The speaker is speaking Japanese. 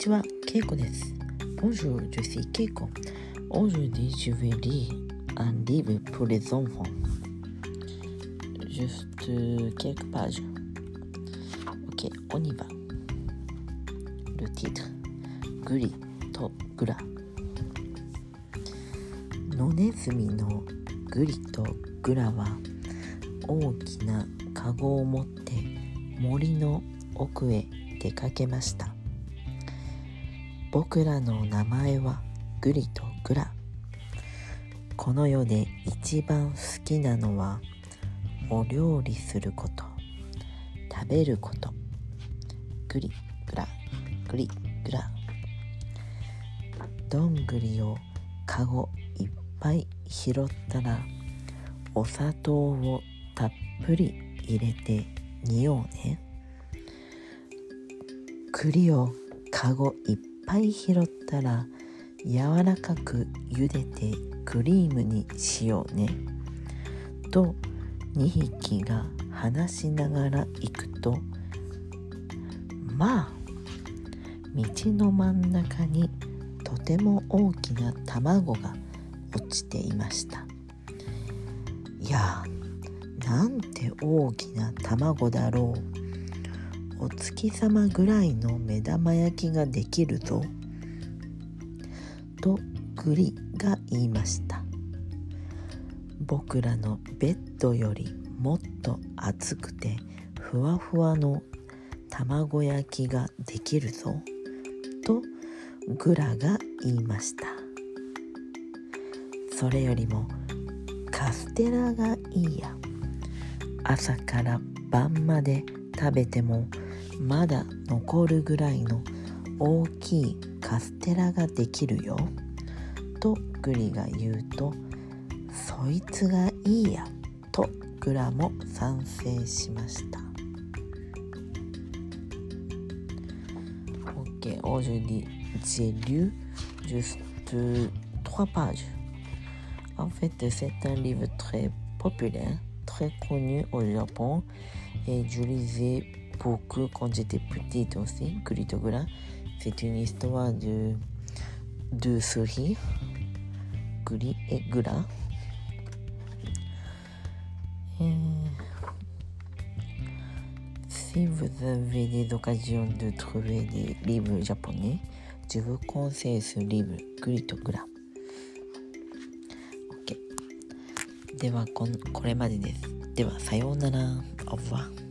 ちは、ケイコです。Bonjour, je suis Keiko. Aujourd'hui, je vais lire un livre pour les enfants. Juste quelques pages. Ok, on y va. Le titre グリとグラ野ネズミのグリとグラは大きなカゴを持って森の奥へ出かけました僕らの名前はグリとグラ。この世で一番好きなのはお料理すること。食べること。グリグラ。グリグラ。どんぐりをかごいっぱい拾ったらお砂糖をたっぷり入れて煮ようね。栗をかごいっぱい拾ったら柔らかく茹でてクリームにしようね。と2匹が話しながら行くとまあ道の真ん中にとても大きな卵が落ちていました。いやなんて大きな卵だろう。お月様ぐらいの目玉焼きができるぞ。とグリが言いました。僕らのベッドよりもっと厚くてふわふわの卵焼きができるぞ。とグラが言いました。それよりもカステラがいいや。朝から晩まで食べてもまだ残るぐらいの大きいカステラができるよとグリが言うとそいつがいいやとグラも賛成しました Ok, aujourd'hui j'ai lu juste trois pages. En fait, c'est un livre très populaire, très connu au Japon et je lisais beaucoup quand j'étais petite aussi, Kuritogura. C'est une histoire de deux souris, Kuri et Gura. Et si vous avez des occasions de trouver des livres japonais, je vous conseille ce livre, Guri to Gura. OK。ではこ、これまでです。では、さようなら。au revoir。